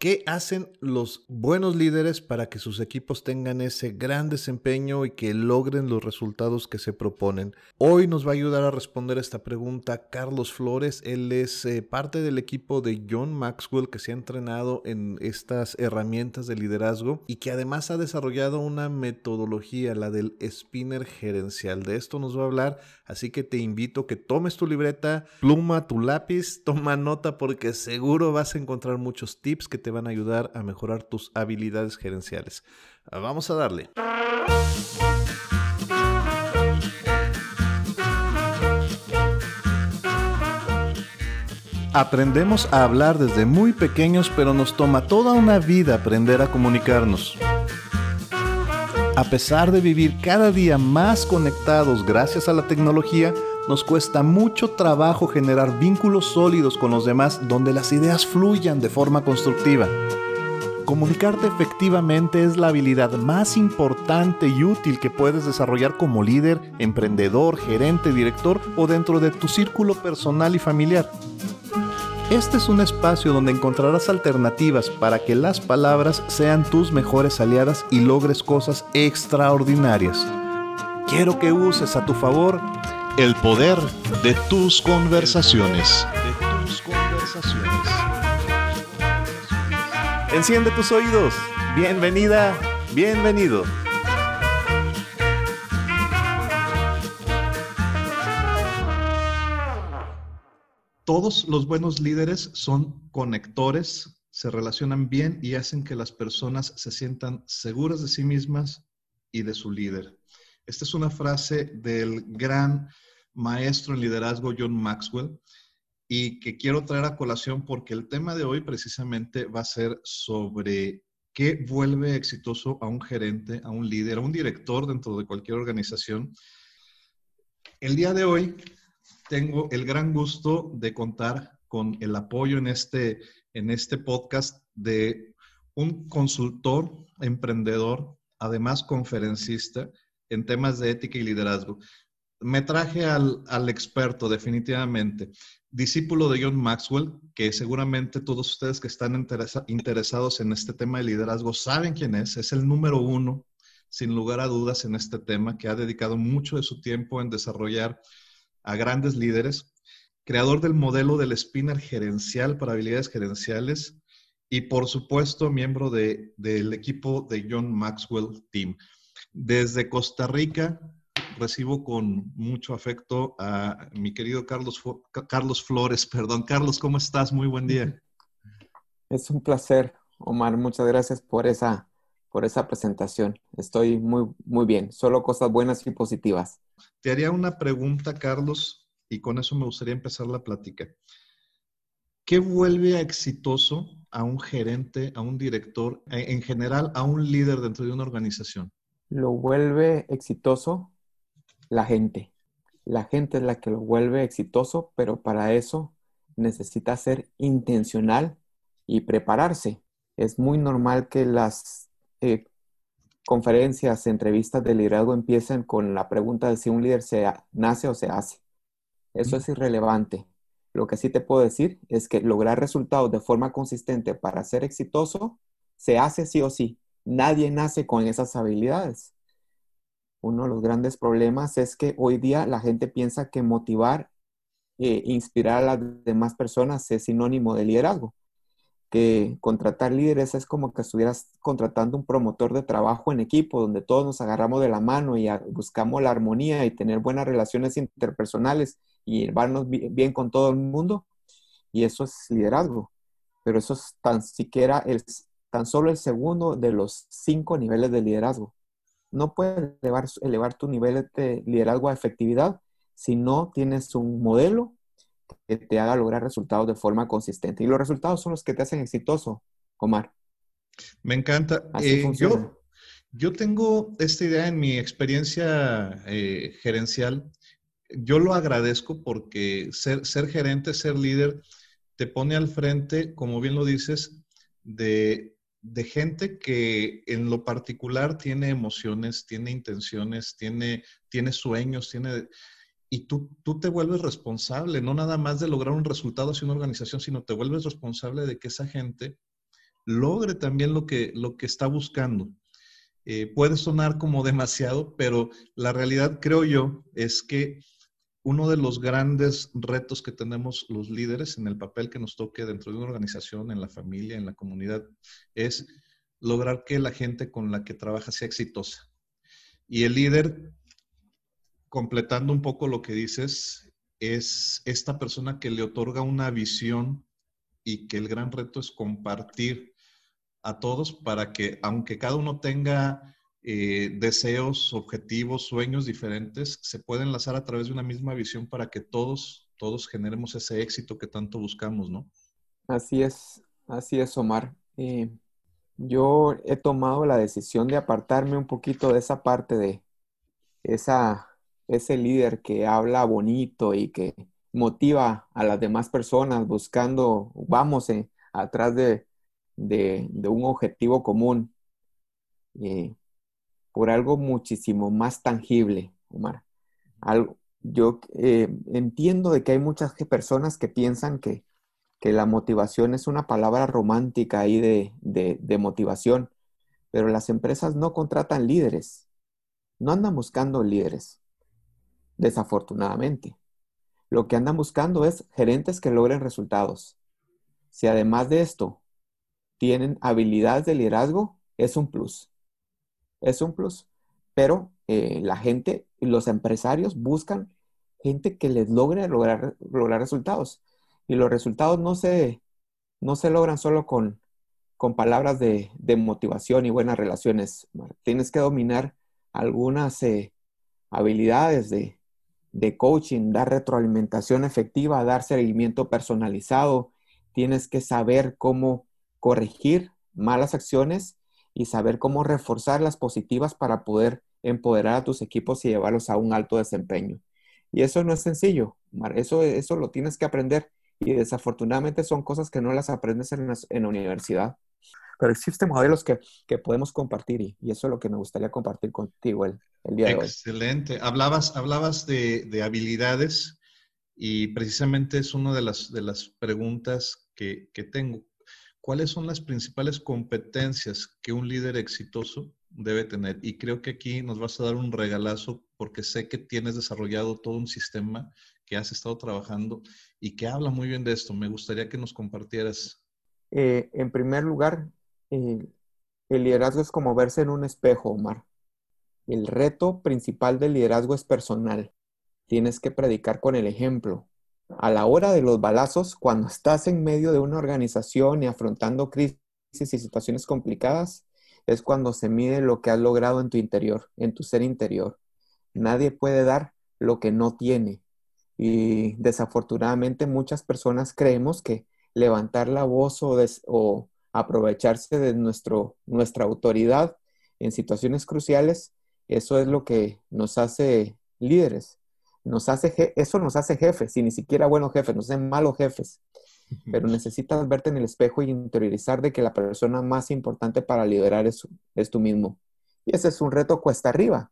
¿Qué hacen los buenos líderes para que sus equipos tengan ese gran desempeño y que logren los resultados que se proponen? Hoy nos va a ayudar a responder esta pregunta Carlos Flores. Él es eh, parte del equipo de John Maxwell que se ha entrenado en estas herramientas de liderazgo y que además ha desarrollado una metodología, la del spinner gerencial. De esto nos va a hablar, así que te invito a que tomes tu libreta, pluma, tu lápiz, toma nota porque seguro vas a encontrar muchos tips que te van a ayudar a mejorar tus habilidades gerenciales. Ah, vamos a darle. Aprendemos a hablar desde muy pequeños, pero nos toma toda una vida aprender a comunicarnos. A pesar de vivir cada día más conectados gracias a la tecnología, nos cuesta mucho trabajo generar vínculos sólidos con los demás donde las ideas fluyan de forma constructiva. Comunicarte efectivamente es la habilidad más importante y útil que puedes desarrollar como líder, emprendedor, gerente, director o dentro de tu círculo personal y familiar. Este es un espacio donde encontrarás alternativas para que las palabras sean tus mejores aliadas y logres cosas extraordinarias. Quiero que uses a tu favor el poder de tus conversaciones. Enciende tus oídos. Bienvenida, bienvenido. Todos los buenos líderes son conectores, se relacionan bien y hacen que las personas se sientan seguras de sí mismas y de su líder. Esta es una frase del gran maestro en liderazgo John Maxwell y que quiero traer a colación porque el tema de hoy precisamente va a ser sobre qué vuelve exitoso a un gerente, a un líder, a un director dentro de cualquier organización. El día de hoy tengo el gran gusto de contar con el apoyo en este, en este podcast de un consultor, emprendedor, además conferencista, en temas de ética y liderazgo. Me traje al, experto, definitivamente, discípulo de John Maxwell, que seguramente todos ustedes que están interesados en este tema de liderazgo saben quién es. Es el número uno, sin lugar a dudas, en este tema, que ha dedicado mucho de su tiempo en desarrollar a grandes líderes, creador del modelo del spinner gerencial para habilidades gerenciales y, por supuesto, miembro de, del equipo de John Maxwell Team. Desde Costa Rica recibo con mucho afecto a mi querido Carlos, Carlos Flores. Perdón, Carlos, ¿cómo estás? Muy buen día. Es un placer, Omar. Muchas gracias por esa, por esa presentación. Estoy muy, muy bien. Solo cosas buenas y positivas. Te haría una pregunta, Carlos, y con eso me gustaría empezar la plática. ¿Qué vuelve exitoso a un gerente, a un director, en general a un líder dentro de una organización? lo vuelve exitoso la gente. La gente es la que lo vuelve exitoso, pero para eso necesita ser intencional y prepararse. Es muy normal que las eh, conferencias, entrevistas de liderazgo empiecen con la pregunta de si un líder se nace o se hace. Eso es irrelevante. Lo que sí te puedo decir es que lograr resultados de forma consistente para ser exitoso se hace sí o sí. Nadie nace con esas habilidades. Uno de los grandes problemas es que hoy día la gente piensa que motivar e inspirar a las demás personas es sinónimo de liderazgo. Que contratar líderes es como que estuvieras contratando un promotor de trabajo en equipo, donde todos nos agarramos de la mano y buscamos la armonía y tener buenas relaciones interpersonales y llevarnos bien con todo el mundo. Y eso es liderazgo. Pero eso es tan siquiera el, tan solo el segundo de los cinco niveles de liderazgo. No puedes elevar, elevar tu nivel de liderazgo a efectividad si no tienes un modelo que te haga lograr resultados de forma consistente. Y los resultados son los que te hacen exitoso, Omar. Me encanta. Eh, yo, yo, tengo esta idea en mi experiencia eh, gerencial. Yo lo agradezco porque ser, ser gerente, ser líder, te pone al frente, como bien lo dices, de de gente que en lo particular tiene emociones, tiene intenciones, tiene, tiene sueños, tiene... Y tú, tú te vuelves responsable, no nada más de lograr un resultado hacia una organización, sino te vuelves responsable de que esa gente logre también lo que, lo que está buscando. Eh, puede sonar como demasiado, pero la realidad creo yo es que uno de los grandes retos que tenemos los líderes en el papel que nos toque dentro de una organización, en la familia, en la comunidad, es lograr que la gente con la que trabaja sea exitosa. Y el líder, completando un poco lo que dices, es esta persona que le otorga una visión y que el gran reto es compartir a todos para que, aunque cada uno tenga eh, deseos, objetivos, sueños diferentes, se pueden enlazar a través de una misma visión para que todos, todos generemos ese éxito que tanto buscamos, ¿no? Así es, así es, Omar. Eh, yo he tomado la decisión de apartarme un poquito de esa parte de esa, ese líder que habla bonito y que motiva a las demás personas buscando, vamos eh, atrás de, un objetivo común eh, por algo muchísimo más tangible, Omar. Algo, yo eh, entiendo de que hay muchas personas que piensan que la motivación es una palabra romántica ahí de, motivación, pero las empresas no contratan líderes, no andan buscando líderes, desafortunadamente. Lo que andan buscando es gerentes que logren resultados. Si además de esto tienen habilidades de liderazgo, es un plus. Es un plus. Pero eh, la gente, los empresarios buscan gente que les logre lograr, lograr resultados. Y los resultados no se, no se logran solo con, con palabras de, motivación y buenas relaciones. Tienes que dominar algunas eh, habilidades de, de coaching, dar retroalimentación efectiva, dar seguimiento personalizado. Tienes que saber cómo corregir malas acciones y saber cómo reforzar las positivas para poder empoderar a tus equipos y llevarlos a un alto desempeño. Y eso no es sencillo, Eso, eso lo tienes que aprender y desafortunadamente son cosas que no las aprendes en la, universidad. Pero existen modelos que, podemos compartir y, eso es lo que me gustaría compartir contigo el, día de hoy. Excelente. Hablabas, hablabas de, habilidades y precisamente es una de las, de las preguntas que, que tengo. ¿Cuáles son las principales competencias que un líder exitoso debe tener? Y creo que aquí nos vas a dar un regalazo porque sé que tienes desarrollado todo un sistema que has estado trabajando y que habla muy bien de esto. Me gustaría que nos compartieras. Eh, en primer lugar, eh, el liderazgo es como verse en un espejo, Omar. El reto principal del liderazgo es personal. Tienes que predicar con el ejemplo. A la hora de los balazos, cuando estás en medio de una organización y afrontando crisis y situaciones complicadas, es cuando se mide lo que has logrado en tu interior, en tu ser interior. Nadie puede dar lo que no tiene. Y desafortunadamente muchas personas creemos que levantar la voz o, aprovecharse de nuestro, nuestra autoridad en situaciones cruciales, eso es lo que nos hace líderes. Nos hace, eso nos hace jefes, y ni siquiera buenos jefes, nos hacen malos jefes. Pero necesitas verte en el espejo y interiorizar de que la persona más importante para liderar es, es tú mismo. Y ese es un reto cuesta arriba.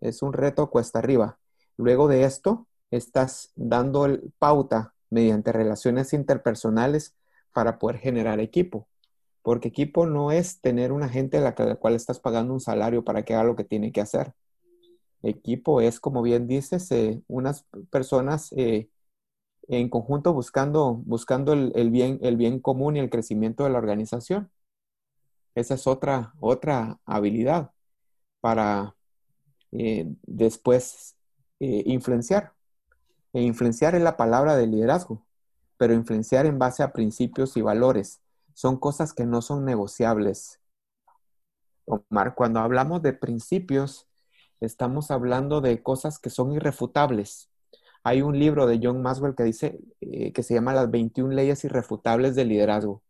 Es un reto cuesta arriba. Luego de esto, estás dando pauta mediante relaciones interpersonales para poder generar equipo. Porque equipo no es tener una gente a la, cual estás pagando un salario para que haga lo que tiene que hacer. Equipo es, como bien dices, eh, unas personas eh, en conjunto buscando, buscando el, bien, el bien común y el crecimiento de la organización. Esa es otra, otra habilidad para eh, después influenciar. E influenciar es la palabra de liderazgo, pero influenciar en base a principios y valores son cosas que no son negociables. Omar, cuando hablamos de principios, estamos hablando de cosas que son irrefutables. Hay un libro de John Maswell que dice eh, que se llama Las 21 leyes irrefutables del liderazgo.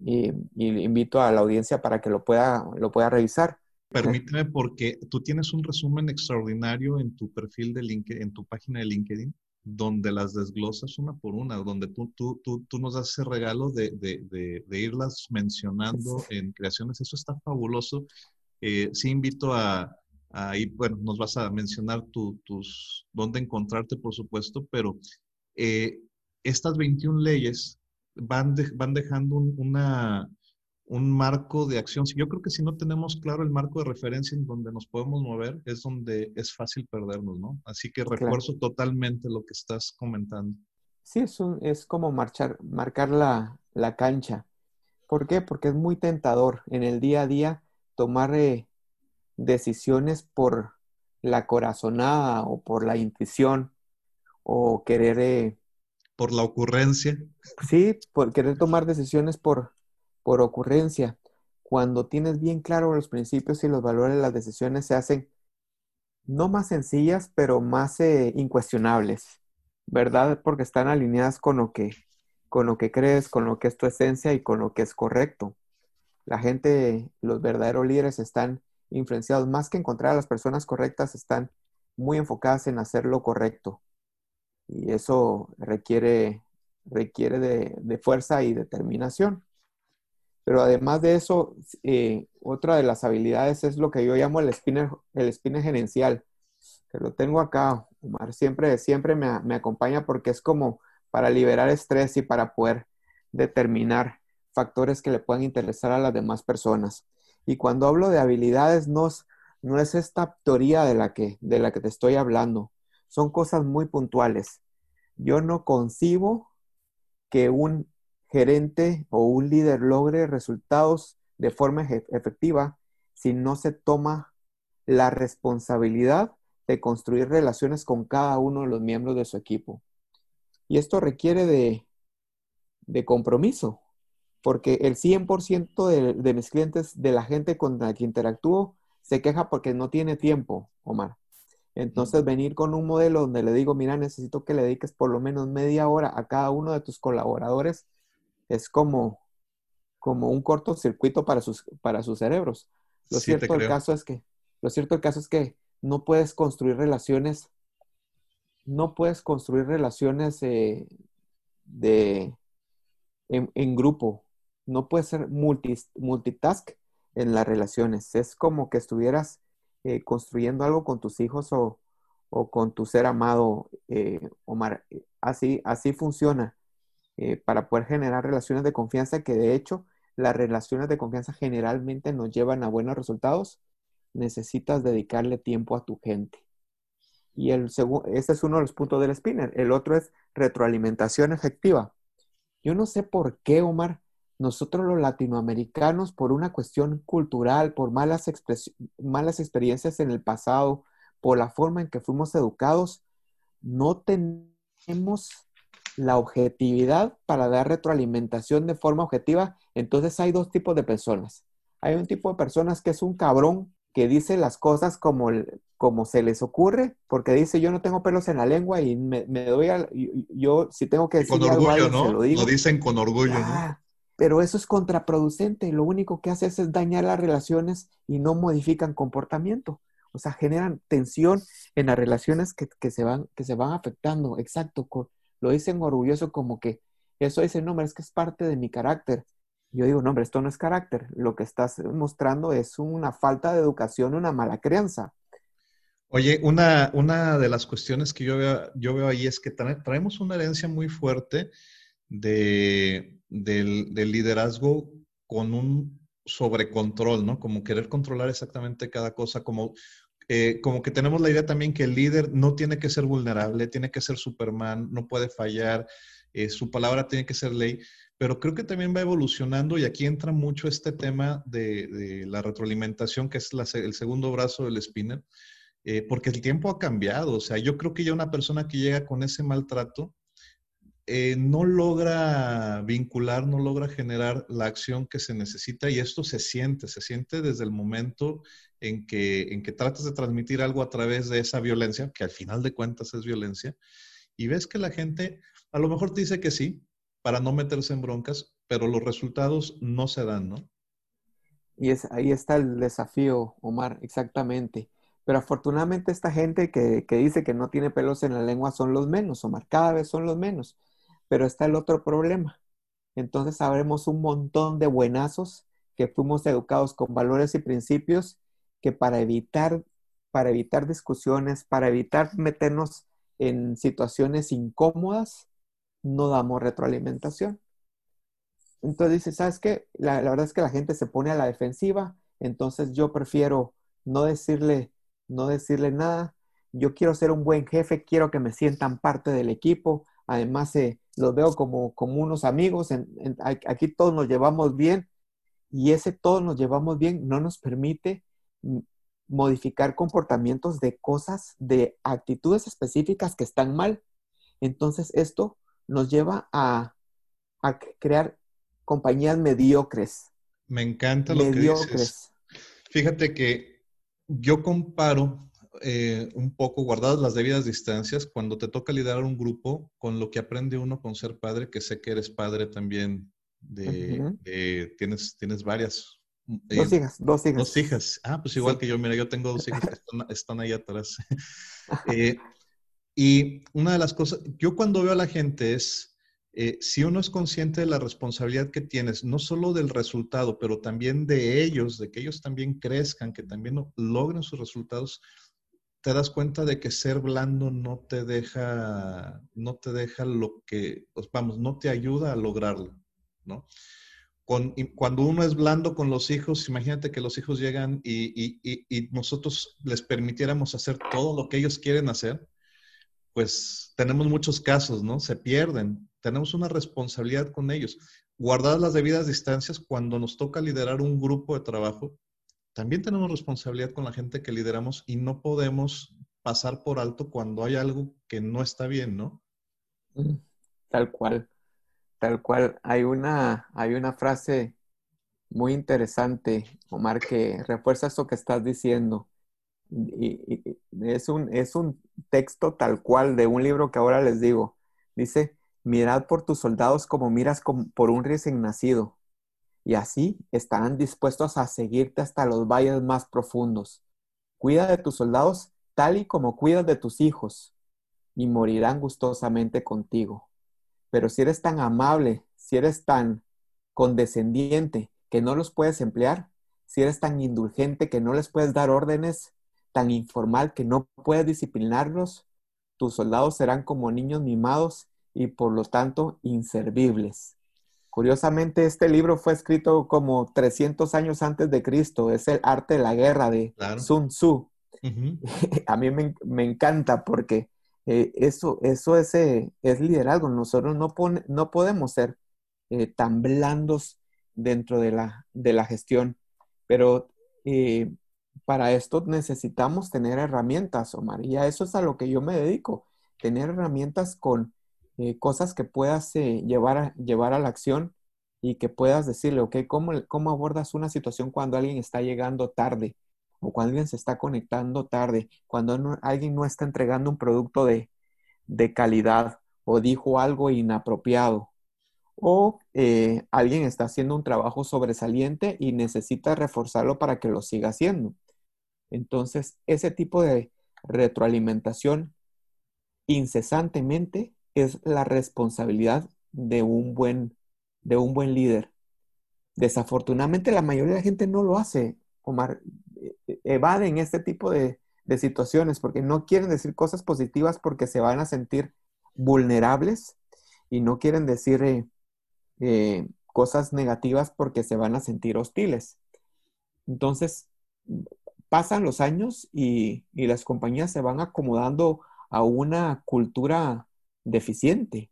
Y, invito a la audiencia para que lo pueda, lo pueda revisar. Permíteme porque tú tienes un resumen extraordinario en tu perfil de LinkedIn, en tu página de LinkedIn, donde las desglosas una por una, donde tú, tú, tú, tú nos das ese regalo de, de, de, irlas mencionando en creaciones. Eso está fabuloso. Eh, sí invito a, a bueno, nos vas a mencionar tu, tus, dónde encontrarte, por supuesto, pero eh, estas 21 leyes van, van dejando una un marco de acción. Yo creo que si no tenemos claro el marco de referencia en donde nos podemos mover, es donde es fácil perdernos, ¿no? Así que refuerzo totalmente lo que estás comentando. Sí, es, es como marchar, marcar la, la, cancha. ¿Por qué? Porque es muy tentador en el día a día tomar eh, decisiones por la corazonada o por la intuición o querer... Eh, por la ocurrencia. Sí, por querer tomar decisiones por, por ocurrencia. Cuando tienes bien claro los principios y los valores, las decisiones se hacen no más sencillas, pero más eh, incuestionables, ¿verdad? Porque están alineadas con lo que con lo que crees, con lo que es tu esencia y con lo que es correcto. La gente, los verdaderos líderes están influenciados, más que encontrar a las personas correctas, están muy enfocadas en hacer lo correcto. Y eso requiere, requiere de fuerza y determinación. Pero además de eso, eh, otra de las habilidades es lo que yo llamo el spinner, el spinner gerencial, que lo tengo acá, Omar, siempre, siempre me, me acompaña porque es como para liberar estrés y para poder determinar factores que le puedan interesar a las demás personas. Y cuando hablo de habilidades, no es, no es esta teoría de la, que, de la que te estoy hablando. Son cosas muy puntuales. Yo no concibo que un gerente o un líder logre resultados de forma efectiva si no se toma la responsabilidad de construir relaciones con cada uno de los miembros de su equipo. Y esto requiere de, de compromiso, porque el 100% de, de, mis clientes, de la gente con la que interactúo, se queja porque no tiene tiempo, Omar. Entonces, venir con un modelo donde le digo, mira, necesito que le dediques por lo menos media hora a cada uno de tus colaboradores es como, como un cortocircuito para sus, para sus cerebros. Lo cierto del caso es que, lo cierto del caso es que no puedes construir relaciones, no puedes construir relaciones eh, de, en, grupo, no puedes ser multitask en las relaciones. Es como que estuvieras eh, construyendo algo con tus hijos o, con tu ser amado, eh, Omar. Así, así funciona. Eh, para poder generar relaciones de confianza, que de hecho las relaciones de confianza generalmente nos llevan a buenos resultados, necesitas dedicarle tiempo a tu gente. Y el este es uno de los puntos del spinner. El otro es retroalimentación efectiva. Yo no sé por qué, Omar, nosotros los latinoamericanos, por una cuestión cultural, por malas, malas experiencias en el pasado, por la forma en que fuimos educados, no tenemos la objetividad para dar retroalimentación de forma objetiva, entonces hay dos tipos de personas. Hay un tipo de personas que es un cabrón que dice las cosas como, como se les ocurre, porque dice yo no tengo pelos en la lengua y me, doy a, yo, si tengo que decir con orgullo, ¿no? lo, digo. lo dicen con orgullo, ¿no? Pero eso es contraproducente, lo único que hace es dañar las relaciones y no modifican comportamiento. O sea, generan tensión en las relaciones que, se, van, que se van afectando, exacto, lo dicen orgulloso como que eso dice, no, es que es parte de mi carácter. Yo digo, no, hombre, esto no es carácter. Lo que estás mostrando es una falta de educación, una mala crianza. Oye, una, una de las cuestiones que yo veo, yo veo ahí es que traemos una herencia muy fuerte de, del, del liderazgo con un sobrecontrol, ¿no? Como querer controlar exactamente cada cosa, como eh, como que tenemos la idea también que el líder no tiene que ser vulnerable, tiene que ser Superman, no puede fallar, eh, su palabra tiene que ser ley, pero creo que también va evolucionando y aquí entra mucho este tema de, la retroalimentación, que es el segundo brazo del spinner, eh, porque el tiempo ha cambiado, o sea, yo creo que ya una persona que llega con ese maltrato, eh, no logra vincular, no logra generar la acción que se necesita y esto se siente, se siente desde el momento en que, en que tratas de transmitir algo a través de esa violencia, que al final de cuentas es violencia, y ves que la gente a lo mejor dice que sí, para no meterse en broncas, pero los resultados no se dan, ¿no? Y es, ahí está el desafío, Omar, exactamente. Pero afortunadamente esta gente que, que dice que no tiene pelos en la lengua son los menos, Omar, cada vez son los menos. Pero está el otro problema. Entonces sabremos un montón de buenazos que fuimos educados con valores y principios que para evitar, para evitar discusiones, para evitar meternos en situaciones incómodas, no damos retroalimentación. entonces dice, ¿sabes qué? La, verdad es que la gente se pone a la defensiva, entonces yo prefiero no decirle, no decirle nada. Yo quiero ser un buen jefe, quiero que me sientan parte del equipo. Además, eh, los veo como, como unos amigos. aquí todos nos llevamos bien y ese todos nos llevamos bien no nos permite modificar comportamientos de cosas, de actitudes específicas que están mal. Entonces, esto nos lleva a, a crear compañías mediocres. Me encanta lo que dices. Fíjate que yo comparo eh, un poco, guardadas las debidas distancias, cuando te toca liderar un grupo, con lo que aprende uno con ser padre, que sé que eres padre también de, tienes, tienes varias. Eh, dos hijas, dos hijas. Dos hijas. Ah, pues igual que yo, mira, yo tengo dos hijas que están, ahí atrás. Eh, y una de las cosas, yo cuando veo a la gente es, eh, si uno es consciente de la responsabilidad que tienes, no solo del resultado, pero también de ellos, de que ellos también crezcan, que también logren sus resultados, te das cuenta de que ser blando no te deja, no te deja lo que, pues vamos, no te ayuda a lograrlo, ¿no? cuando uno es blando con los hijos, imagínate que los hijos llegan y, y nosotros les permitiéramos hacer todo lo que ellos quieren hacer, pues tenemos muchos casos, ¿no? Se pierden tenemos una responsabilidad con ellos. Guardadas las debidas distancias, cuando nos toca liderar un grupo de trabajo, también tenemos responsabilidad con la gente que lideramos y no podemos pasar por alto cuando hay algo que no está bien, ¿no? Mm, tal cual, tal cual. Hay una, hay una frase muy interesante, Omar, que refuerza esto que estás diciendo. Y, es, un, es un texto tal cual de un libro que ahora les digo. Dice, Mirad por tus soldados como miras por un recién nacido, y así estarán dispuestos a seguirte hasta los valles más profundos. Cuida de tus soldados tal y como cuidas de tus hijos, y morirán gustosamente contigo. Pero si eres tan amable, si eres tan condescendiente que no los puedes emplear, si eres tan indulgente que no les puedes dar órdenes, tan informal que no puedes disciplinarlos, tus soldados serán como niños mimados y por lo tanto inservibles. Curiosamente, este libro fue escrito como 300 años antes de Cristo. Es el arte de la guerra de Sun Tzu. A mí me, encanta porque eh, eso, eso es, eh, es, liderazgo. Nosotros no, no podemos ser eh, tan blandos dentro de la, de la gestión, pero para esto necesitamos tener herramientas, Omar. Y a eso es a lo que yo me dedico, tener herramientas con eh, cosas que puedas eh, llevar, a, llevar a la acción y que puedas decirle, ok, ¿cómo, ¿cómo abordas una situación cuando alguien está llegando tarde o cuando alguien se está conectando tarde, cuando alguien no está entregando un producto de, de calidad o dijo algo inapropiado o eh, alguien está haciendo un trabajo sobresaliente y necesita reforzarlo para que lo siga haciendo. Entonces, ese tipo de retroalimentación incesantemente es la responsabilidad de un buen, de un buen líder. Desafortunadamente la mayoría de la gente no lo hace, Omar. E, e, evaden este tipo de, situaciones porque no quieren decir cosas positivas porque se van a sentir vulnerables y no quieren decir eh, eh, cosas negativas porque se van a sentir hostiles. Entonces, pasan los años y, y, las compañías se van acomodando a una cultura deficiente,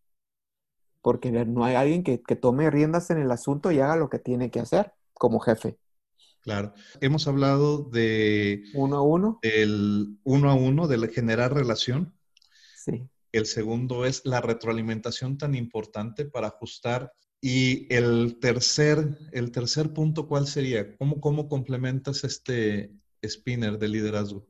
porque no hay alguien que, tome riendas en el asunto y haga lo que tiene que hacer como jefe. Claro. Hemos hablado de... Uno a uno. El uno a uno, de generar relación. Sí. El segundo es la retroalimentación tan importante para ajustar. Y el tercer, el tercer punto, ¿cuál sería? ¿Cómo, cómo complementas este spinner de liderazgo?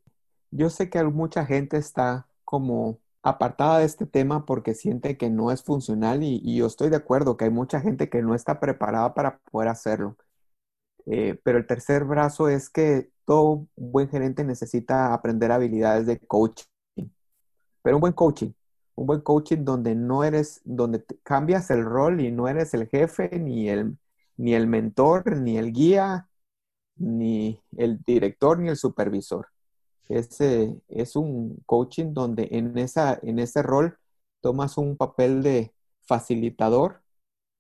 Yo sé que mucha gente está como apartada de este tema porque siente que no es funcional y, yo estoy de acuerdo que hay mucha gente que no está preparada para poder hacerlo. Eh, pero el tercer brazo es que todo buen gerente necesita aprender habilidades de coaching. Pero un buen coaching, un buen coaching donde no eres, donde cambias el rol y no eres el jefe, ni el, ni el mentor, ni el guía, ni el director, ni el supervisor es, es un coaching donde en, esa, en ese rol tomas un papel de facilitador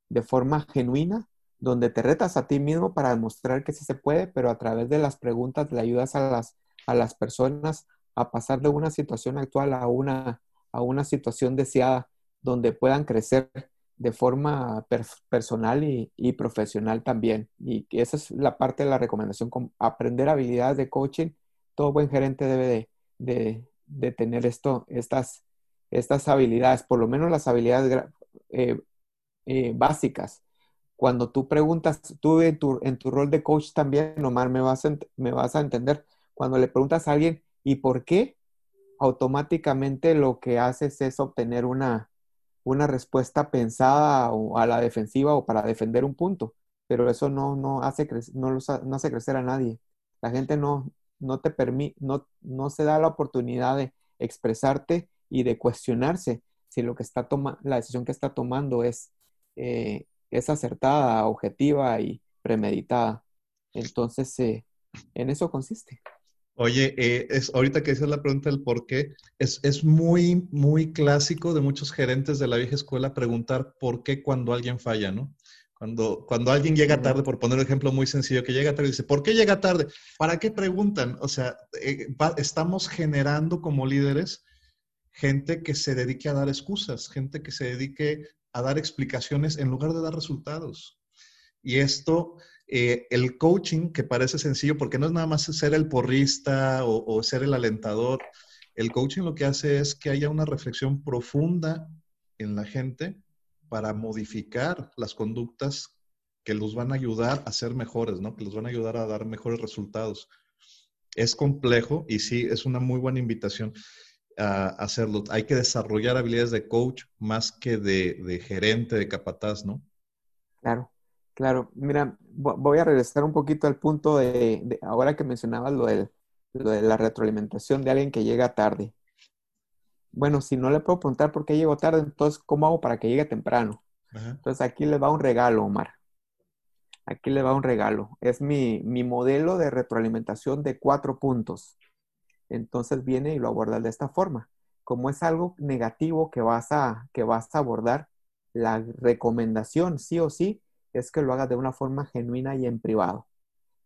de forma genuina donde te retas a ti mismo para demostrar que sí se puede, pero a través de las preguntas le ayudas a las, a las personas a pasar de una situación actual a una, a una situación deseada, donde puedan crecer de forma personal y, profesional también. Y esa es la parte de la recomendación, aprender habilidades de coaching. Todo buen gerente debe de, tener esto, estas, estas habilidades, por lo menos las habilidades eh, eh, básicas. Cuando tú preguntas, tú en tu, en tu rol de coach también, Omar, me vas, a, me vas a entender, cuando le preguntas a alguien, ¿y por qué? Automáticamente lo que haces es obtener una, una respuesta pensada o a la defensiva o para defender un punto, pero eso no, no, hace, no, no hace crecer a nadie. La gente no, no te permite, no, no se da la oportunidad de expresarte y de cuestionarse si lo que está tomando, la decisión que está tomando es, eh, es acertada, objetiva y premeditada. Entonces, eh, en eso consiste. Oye, eh, es, ahorita que dices la pregunta del por qué, es, es, muy, muy clásico de muchos gerentes de la vieja escuela preguntar por qué cuando alguien falla, ¿no? Cuando, cuando alguien llega tarde, por poner un ejemplo muy sencillo, que llega tarde y dice, ¿por qué llega tarde? ¿Para qué preguntan? O sea, eh, estamos generando como líderes gente que se dedique a dar excusas, gente que se dedique a dar explicaciones en lugar de dar resultados. Y esto eh, el coaching, que parece sencillo, porque no es nada más ser el porrista o, ser el alentador, el coaching lo que hace es que haya una reflexión profunda en la gente para modificar las conductas que los van a ayudar a ser mejores, ¿no? Que los van a ayudar a dar mejores resultados. Es complejo y sí, es una muy buena invitación a hacerlo. Hay que desarrollar habilidades de coach más que de, de gerente, de capataz, ¿no? Claro. Claro, mira, voy a regresar un poquito al punto de, ahora que mencionabas lo, de la retroalimentación de alguien que llega tarde. Bueno, si no le puedo preguntar por qué llegó tarde, entonces, ¿cómo hago para que llegue temprano? Entonces, aquí le va un regalo, Omar. Aquí le va un regalo. Es mi, mi modelo de retroalimentación de cuatro puntos. Entonces, viene y lo aborda de esta forma. Como es algo negativo que vas a, que vas a abordar, la recomendación, sí o sí, es que lo hagas de una forma genuina y en privado.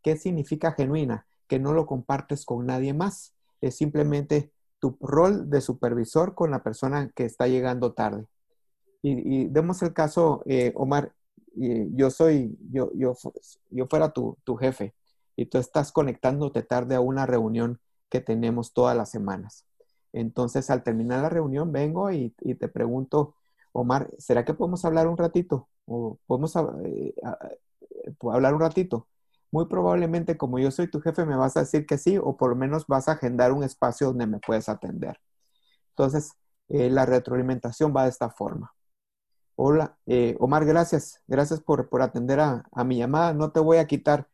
¿Qué significa genuina? Que no lo compartes con nadie más. Es simplemente tu rol de supervisor con la persona que está llegando tarde. Y, demos el caso, eh, Omar, yo soy, yo, yo, yo fuera tu, jefe y tú estás conectándote tarde a una reunión que tenemos todas las semanas. Entonces, al terminar la reunión, vengo y, y te pregunto, Omar, ¿será que podemos hablar un ratito? ¿O podemos eh, hablar un ratito? Muy probablemente, como yo soy tu jefe, me vas a decir que sí, o por lo menos vas a agendar un espacio donde me puedes atender. Entonces, eh, la retroalimentación va de esta forma. Hola, eh, Omar, gracias. Gracias por, atender a, mi llamada. No te voy a quitar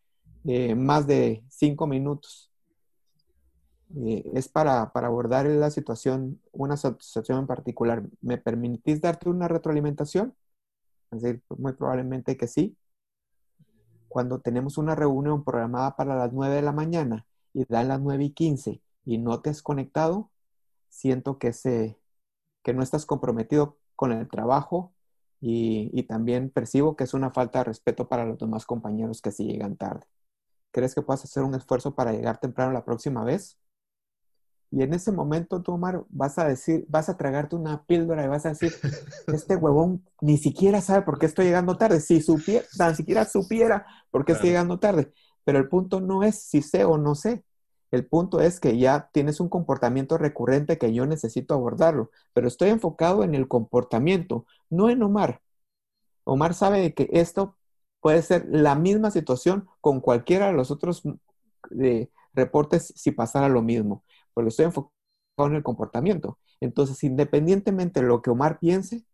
más de cinco minutos. Eh, es para, abordar la situación, una situación en particular. ¿Me permitís darte una retroalimentación? Es decir, muy probablemente que sí. Cuando tenemos una reunión programada para las 9 de la mañana y dan las 9 y 15 y no te has conectado, siento que, se, que no estás comprometido con el trabajo y, y también percibo que es una falta de respeto para los demás compañeros que sí llegan tarde. ¿Crees que puedas hacer un esfuerzo para llegar temprano la próxima vez? Y en ese momento tú, Omar, vas a decir, vas a tragarte una píldora y vas a decir, este huevón ni siquiera sabe por qué estoy llegando tarde. Si supiera, ni siquiera supiera por qué estoy llegando tarde. Pero el punto no es si sé o no sé. El punto es que ya tienes un comportamiento recurrente que yo necesito abordarlo. Pero estoy enfocado en el comportamiento, no en Omar. Omar sabe que esto puede ser la misma situación con cualquiera de los otros de reportes si pasara lo mismo porque estoy enfocado en el comportamiento. Entonces, independientemente de lo que Omar piense,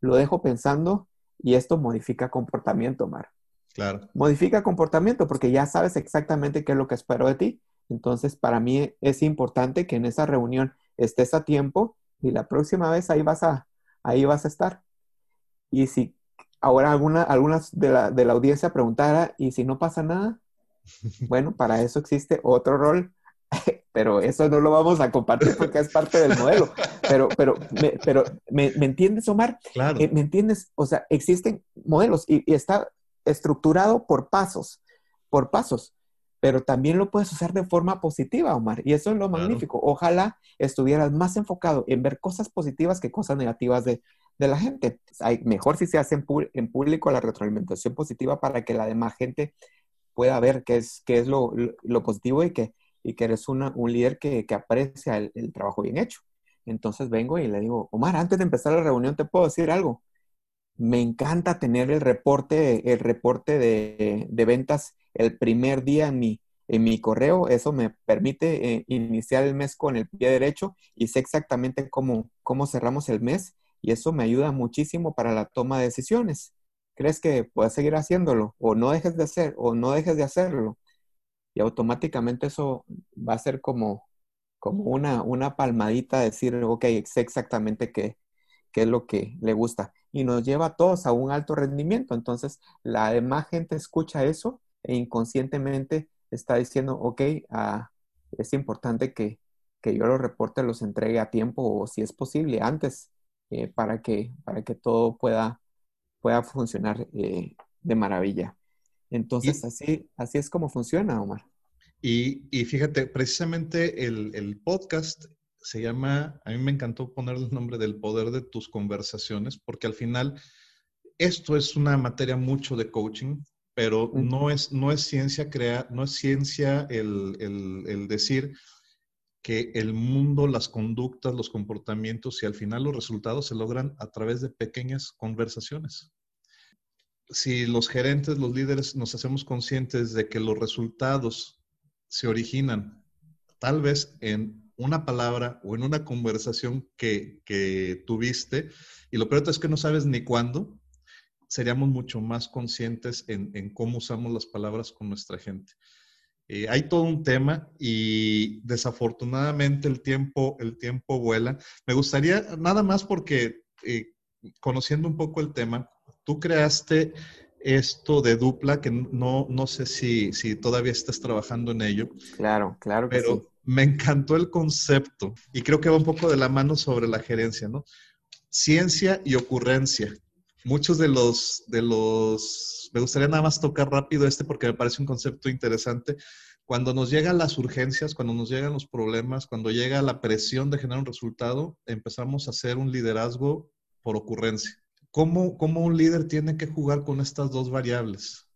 lo dejo pensando y esto modifica comportamiento, Omar. Claro. Modifica comportamiento porque ya sabes exactamente qué es lo que espero de ti. Entonces, para mí es importante que en esa reunión estés a tiempo y la próxima vez ahí vas a, ahí vas a estar. Y si ahora alguna, algunas de la, de la audiencia preguntara, ¿y si no pasa nada? Bueno, para eso existe otro rol pero eso no lo vamos a compartir porque es parte del modelo. Pero, pero, me, pero, ¿me, entiendes, Omar? Claro. Eh, ¿Me entiendes? O sea, existen modelos y, está, estructurado por pasos, por pasos, pero también lo puedes usar de forma positiva, Omar, y eso es lo magnífico. Ojalá estuvieras más enfocado en ver cosas positivas que cosas negativas de, la gente. Hay, mejor si se hace en, público la retroalimentación positiva para que la demás gente pueda ver qué es, qué es lo, positivo y que, y que eres un líder que, aprecia el, trabajo bien hecho. Entonces vengo y le digo, Omar, antes de empezar la reunión, ¿te puedo decir algo? Me encanta tener el reporte, el reporte de, de ventas el primer día en mi, en mi correo. Eso me permite eh, iniciar el mes con el pie derecho y sé exactamente cómo, cómo cerramos el mes y eso me ayuda muchísimo para la toma de decisiones. ¿Crees que puedes seguir haciéndolo? O no dejes de hacer, o no dejes de hacerlo. Y automáticamente eso va a ser como, como una, una palmadita, decir, ok, sé exactamente qué, qué es lo que le gusta. Y nos lleva a todos a un alto rendimiento. Entonces, la demás gente escucha eso e inconscientemente está diciendo, ok, ah, es importante que, yo los reportes los entregue a tiempo o si es posible antes eh, para, que, para que todo pueda, pueda funcionar eh, de maravilla. Entonces, así, así es como funciona, Omar. Y, fíjate, precisamente el, el, podcast se llama, a mí me encantó poner el nombre del poder de tus conversaciones, porque al final esto es una materia mucho de coaching, pero no es, no es ciencia crear, no es ciencia el, decir que el mundo, las conductas, los comportamientos y al final los resultados se logran a través de pequeñas conversaciones. Si los gerentes, los líderes nos hacemos conscientes de que los resultados se originan tal vez en una palabra o en una conversación que, que tuviste, y lo peor es que no sabes ni cuándo, seríamos mucho más conscientes en, cómo usamos las palabras con nuestra gente. Eh, hay todo un tema y desafortunadamente el tiempo, el tiempo vuela. Me gustaría, nada más porque eh, conociendo un poco el tema, tú creaste esto de dupla, que no, no sé si, si todavía estás trabajando en ello. Claro, claro que pero Me encantó el concepto y creo que va un poco de la mano sobre la gerencia, ¿no? Ciencia y ocurrencia muchos de los, de los, me gustaría nada más tocar rápido este porque me parece un concepto interesante. Cuando nos llegan las urgencias, cuando nos llegan los problemas, cuando llega la presión de generar un resultado, empezamos a hacer un liderazgo por ocurrencia. ¿Cómo, cómo un líder tiene que jugar con estas dos variables?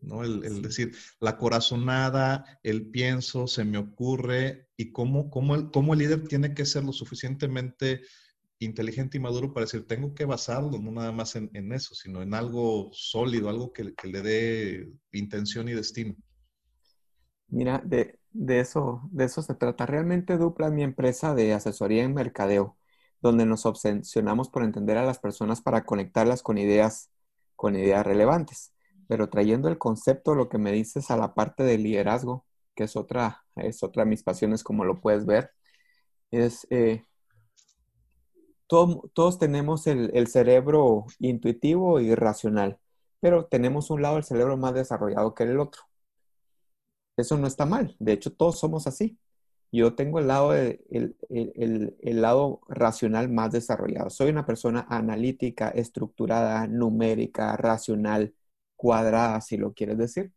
¿no? El, decir, la corazonada, el pienso, se me ocurre, y cómo, cómo, el, cómo el líder tiene que ser lo suficientemente inteligente y maduro para decir, tengo que basarlo no nada más en, eso, sino en algo sólido, algo que, le dé intención y destino. Mira, de, eso, de eso se trata. Realmente Dupla mi empresa de asesoría en mercadeo, donde nos obsesionamos por entender a las personas para conectarlas con ideas, con ideas relevantes. Pero trayendo el concepto, lo que me dices a la parte del liderazgo, que es otra, es otra de mis pasiones, como lo puedes ver, es eh, todos tenemos el, cerebro intuitivo y racional, pero tenemos un lado del cerebro más desarrollado que el otro. Eso no está mal, de hecho todos somos así. Yo tengo el lado, el, lado racional más desarrollado. Soy una persona analítica, estructurada, numérica, racional, cuadrada, si lo quieres decir.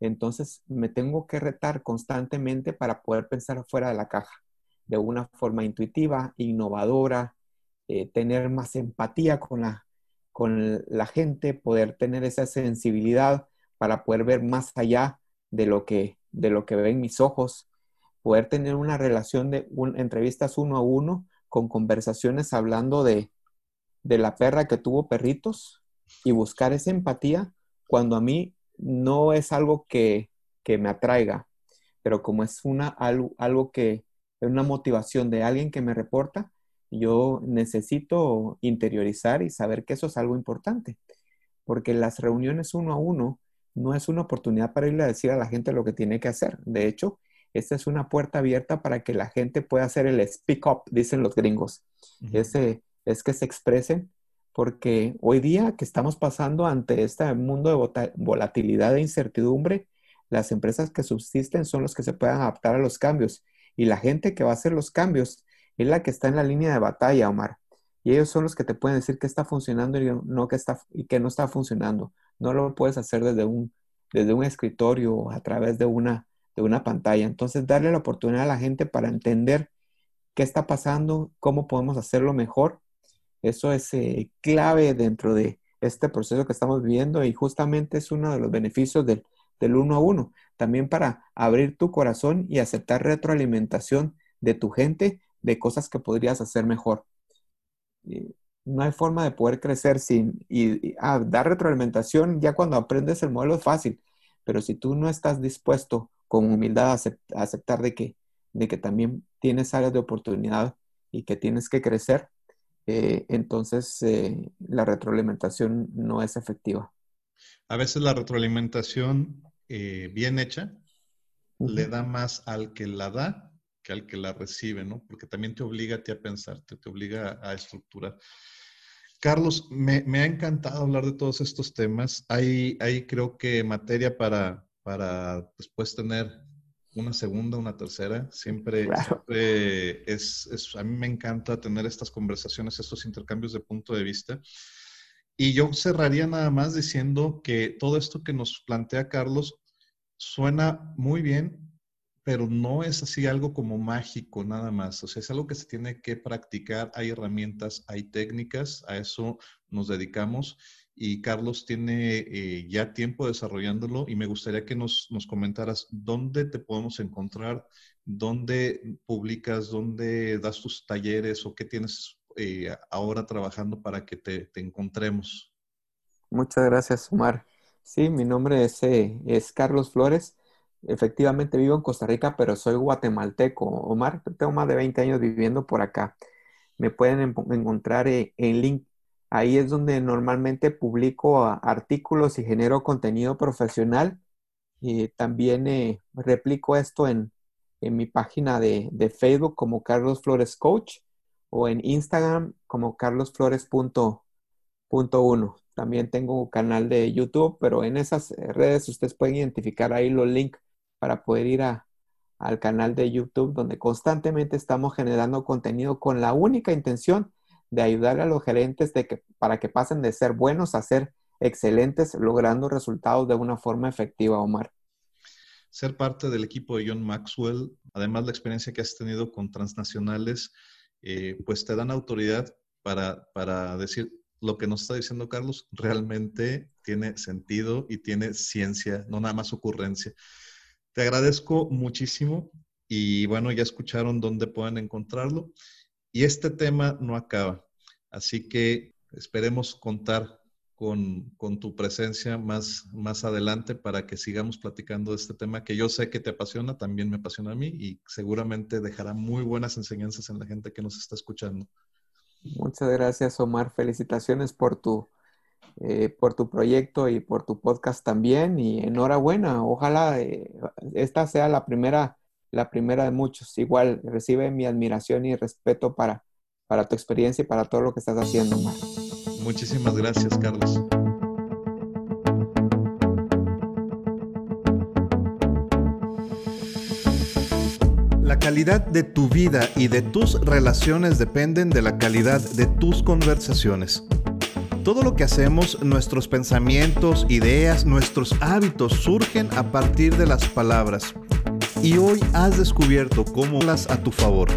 Entonces me tengo que retar constantemente para poder pensar fuera de la caja, de una forma intuitiva, innovadora, eh, tener más empatía con la, con la gente, poder tener esa sensibilidad para poder ver más allá de lo que, de lo que ven mis ojos, poder tener una relación de entrevistas uno a uno con conversaciones hablando de, de la perra que tuvo perritos y buscar esa empatía cuando a mí no es algo que, que me atraiga, pero como es una, algo, algo que es una motivación de alguien que me reporta, yo necesito interiorizar y saber que eso es algo importante, porque las reuniones uno a uno no es una oportunidad para irle a decir a la gente lo que tiene que hacer. De hecho, esta es una puerta abierta para que la gente pueda hacer el speak up, dicen los gringos. Ese es que se expresen, porque hoy día que estamos pasando ante este mundo de volatilidad e incertidumbre, las empresas que subsisten son los que se puedan adaptar a los cambios y la gente que va a hacer los cambios es la que está en la línea de batalla, Omar. Y ellos son los que te pueden decir qué está funcionando y, no, qué está, y qué no está funcionando. no lo puedes hacer desde un, desde un escritorio o a través de una, de una pantalla. Entonces, darle la oportunidad a la gente para entender qué está pasando, cómo podemos hacerlo mejor. Eso es eh, clave dentro de este proceso que estamos viviendo y justamente es uno de los beneficios del, del uno a uno. También para abrir tu corazón y aceptar retroalimentación de tu gente de cosas que podrías hacer mejor. No hay forma de poder crecer sin ah, dar retroalimentación. Ya cuando aprendes el modelo es fácil, pero si tú no estás dispuesto con humildad a, aceptar de que, de que también tienes áreas de oportunidad y que tienes que crecer, eh, entonces eh, la retroalimentación no es efectiva. A veces la retroalimentación eh, bien hecha le da más al que la da que al que la recibe, ¿no? Porque también te obliga a ti a pensar, te, obliga a, estructurar. Carlos, me, ha encantado hablar de todos estos temas. Hay, hay creo que materia para, para después tener una segunda, una tercera. Siempre, es, es, a mí me encanta tener estas conversaciones, estos intercambios de punto de vista. Y yo cerraría nada más diciendo que todo esto que nos plantea Carlos suena muy bien, pero no es así algo como mágico nada más. O sea, es algo que se tiene que practicar. Hay herramientas, hay técnicas, a eso nos dedicamos. Y Carlos tiene eh, ya tiempo desarrollándolo y me gustaría que nos, nos, comentaras dónde te podemos encontrar, dónde publicas, dónde das tus talleres o qué tienes eh, ahora trabajando para que te, te, encontremos. Muchas gracias, Omar. Sí, mi nombre es, eh, es Carlos Flores. Efectivamente vivo en Costa Rica, pero soy guatemalteco. Omar, tengo más de 20 años viviendo por acá. Me pueden encontrar en, link. Ahí es donde normalmente publico artículos y genero contenido profesional. Y también eh, replico esto en, mi página de, Facebook como Carlos Flores Coach o en Instagram como carlosflores.1. También tengo un canal de YouTube, pero en esas redes ustedes pueden identificar ahí los links para poder ir al canal de YouTube donde constantemente estamos generando contenido con la única intención de ayudar a los gerentes para que pasen de ser buenos a ser excelentes, logrando resultados de una forma efectiva, Omar. Ser parte del equipo de John Maxwell, además la experiencia que has tenido con transnacionales, eh, pues te dan autoridad para, para decir lo que nos está diciendo Carlos realmente tiene sentido y tiene ciencia, no nada más ocurrencia. Te agradezco muchísimo y bueno, ya escucharon dónde pueden encontrarlo. Y este tema no acaba, así que esperemos contar con, tu presencia más, más adelante para que sigamos platicando de este tema que yo sé que te apasiona, también me apasiona a mí y seguramente dejará muy buenas enseñanzas en la gente que nos está escuchando. Muchas gracias, Omar. Felicitaciones por tu eh, por tu proyecto y por tu podcast también. Y enhorabuena. Ojalá eh, esta sea la primera, la primera de muchos. Igual recibe mi admiración y respeto para, para tu experiencia y para todo lo que estás haciendo, Omar. Muchísimas gracias, Carlos. La calidad de tu vida y de tus relaciones dependen de la calidad de tus conversaciones. Todo lo que hacemos, nuestros pensamientos, ideas, nuestros hábitos surgen a partir de las palabras. Y hoy has descubierto cómo las a tu favor.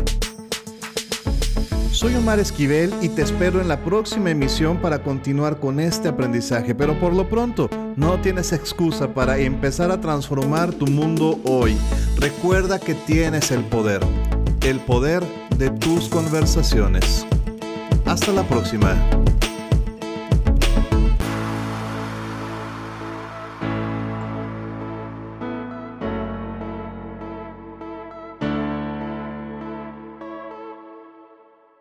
Soy Omar Esquivel y te espero en la próxima emisión para continuar con este aprendizaje, pero por lo pronto no tienes excusa para empezar a transformar tu mundo hoy. Recuerda que tienes el poder, el poder de tus conversaciones. Hasta la próxima.